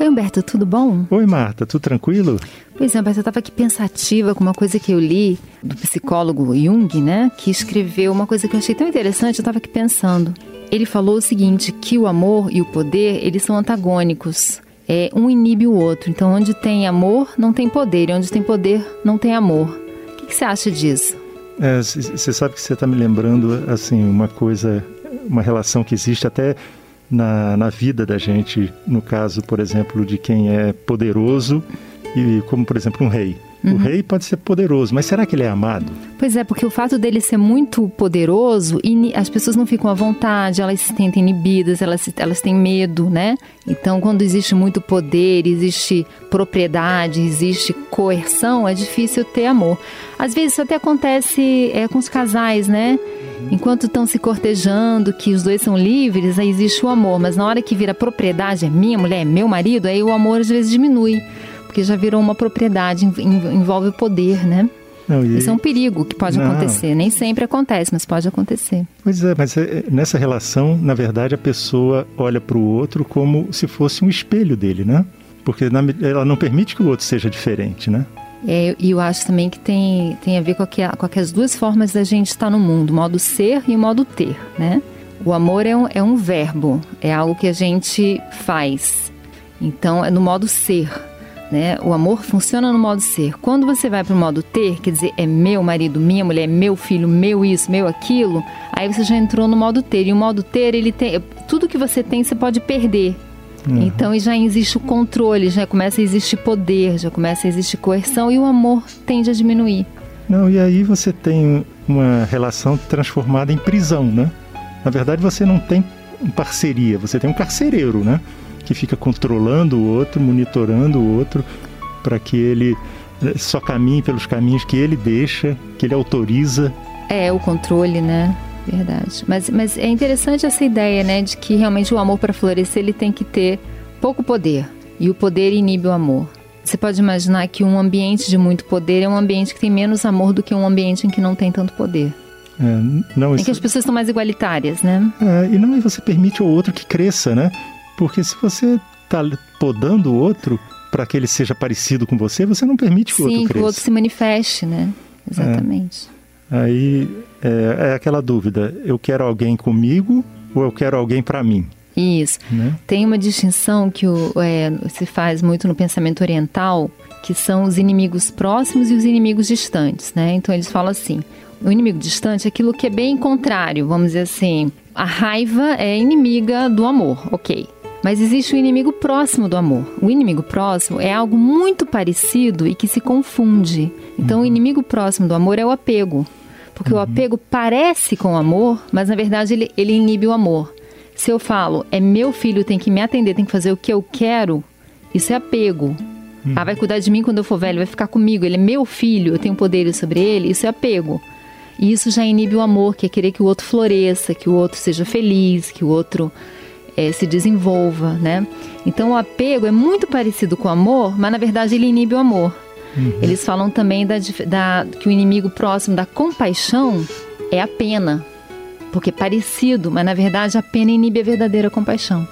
Oi, Humberto, tudo bom? Oi, Marta, tudo tranquilo? Pois é, Humberto, eu estava aqui pensativa com uma coisa que eu li do psicólogo Jung, né? Que escreveu uma coisa que eu achei tão interessante, eu estava aqui pensando. Ele falou o seguinte, que o amor e o poder, eles são antagônicos. É, um inibe o outro. Então, onde tem amor, não tem poder. E onde tem poder, não tem amor. O que, que você acha disso? Você é, sabe que você está me lembrando, assim, uma coisa, uma relação que existe até na, na vida da gente, no caso, por exemplo, de quem é poderoso, e como, por exemplo, um rei. Uhum. O rei pode ser poderoso, mas será que ele é amado? Pois é, porque o fato dele ser muito poderoso, as pessoas não ficam à vontade, elas se sentem inibidas, elas, elas têm medo, né? Então, quando existe muito poder, existe propriedade, existe coerção, é difícil ter amor. Às vezes isso até acontece é, com os casais, né? Enquanto estão se cortejando, que os dois são livres, aí existe o amor. Mas na hora que vira propriedade, é minha mulher, é meu marido, aí o amor às vezes diminui. Porque já virou uma propriedade, envolve o poder, né? Não, e... Isso é um perigo que pode Não. acontecer. Nem sempre acontece, mas pode acontecer. Pois é, mas é, nessa relação, na verdade, a pessoa olha para o outro como se fosse um espelho dele, né? Porque ela não permite que o outro seja diferente, né? É, e eu acho também que tem, tem a ver com, a, com as duas formas da gente estar no mundo, o modo ser e o modo ter, né? O amor é um, é um verbo, é algo que a gente faz. Então, é no modo ser, né? O amor funciona no modo ser. Quando você vai para o modo ter, quer dizer, é meu marido, minha mulher, meu filho, meu isso, meu aquilo, aí você já entrou no modo ter. E o modo ter, ele tem tudo que você tem, você pode perder. Uhum. Então já existe o controle, já começa a existir poder, já começa a existir coerção e o amor tende a diminuir. Não, e aí você tem uma relação transformada em prisão, né? Na verdade você não tem parceria, você tem um carcereiro, né? Que fica controlando o outro, monitorando o outro para que ele eh, só caminhe pelos caminhos que ele deixa, que ele autoriza. É, o controle, né? Verdade. Mas, mas é interessante essa ideia, né, de que realmente o amor para florescer ele tem que ter pouco poder e o poder inibe o amor. Você pode imaginar que um ambiente de muito poder é um ambiente que tem menos amor do que um ambiente em que não tem tanto poder. É, não, isso... Em que as pessoas são mais igualitárias, né? É, e não você permite ao outro que cresça, né? Porque se você está podando o outro para que ele seja parecido com você, você não permite que Sim, o outro cresça. Sim, que o outro se manifeste, né? Exatamente. É. Aí é, é aquela dúvida: eu quero alguém comigo ou eu quero alguém para mim? Isso. Né? Tem uma distinção que o, é, se faz muito no pensamento oriental, que são os inimigos próximos e os inimigos distantes, né? Então eles falam assim: o inimigo distante é aquilo que é bem contrário, vamos dizer assim. A raiva é inimiga do amor, ok. Mas existe o inimigo próximo do amor. O inimigo próximo é algo muito parecido e que se confunde. Então, o inimigo próximo do amor é o apego. Porque uhum. o apego parece com o amor, mas na verdade ele, ele inibe o amor. Se eu falo, é meu filho, tem que me atender, tem que fazer o que eu quero, isso é apego. Uhum. Ah, vai cuidar de mim quando eu for velho, vai ficar comigo, ele é meu filho, eu tenho poderes sobre ele, isso é apego. E isso já inibe o amor, que é querer que o outro floresça, que o outro seja feliz, que o outro é, se desenvolva, né? Então o apego é muito parecido com o amor, mas na verdade ele inibe o amor. Uhum. Eles falam também da, da, que o inimigo próximo da compaixão é a pena. Porque é parecido, mas na verdade a pena inibe a verdadeira compaixão.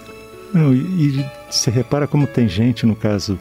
Não, e, e você repara como tem gente, no caso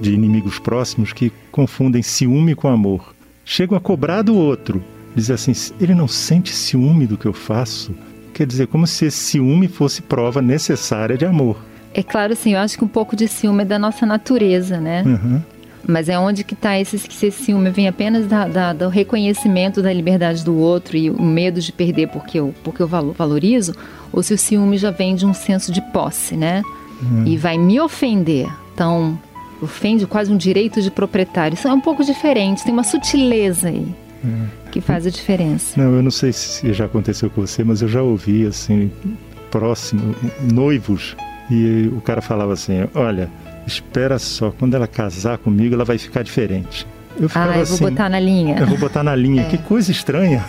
de inimigos próximos, que confundem ciúme com amor. Chegam a cobrar do outro. Diz assim, ele não sente ciúme do que eu faço? Quer dizer, como se esse ciúme fosse prova necessária de amor. É claro, assim, eu acho que um pouco de ciúme é da nossa natureza, né? Uhum. Mas é onde que está esse, esse ciúme? Vem apenas da, da, do reconhecimento da liberdade do outro e o medo de perder porque eu, porque eu valorizo? Ou se o ciúme já vem de um senso de posse, né? Uhum. E vai me ofender. Então, ofende quase um direito de proprietário. Isso é um pouco diferente, tem uma sutileza aí. Que faz a diferença. Não, eu não sei se já aconteceu com você, mas eu já ouvi assim, próximo, noivos, e o cara falava assim: Olha, espera só, quando ela casar comigo, ela vai ficar diferente. Eu ficava ah, eu vou assim, botar na linha. Eu vou botar na linha. É. Que coisa estranha.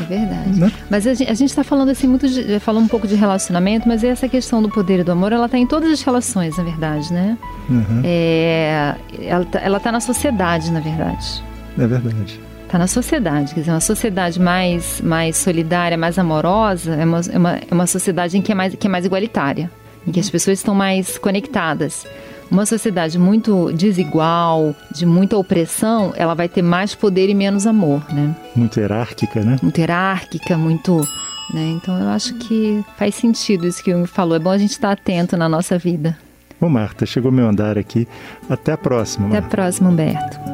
É verdade. Né? Mas a gente está falando assim muito, de, falou um pouco de relacionamento, mas essa questão do poder e do amor, ela está em todas as relações, na verdade, né? Uhum. É, ela, está tá na sociedade, na verdade. É verdade. Está na sociedade, quer dizer, uma sociedade mais, mais solidária, mais amorosa, é uma, é uma, é uma sociedade em que é mais, que é mais igualitária em que as pessoas estão mais conectadas. Uma sociedade muito desigual, de muita opressão, ela vai ter mais poder e menos amor, né? Muito hierárquica, né? Muito hierárquica, muito né? Então eu acho que faz sentido isso que o Jung falou. É bom a gente estar atento na nossa vida. Ô Marta, chegou meu andar aqui. Até a próxima. Marta. Até a próxima, Humberto.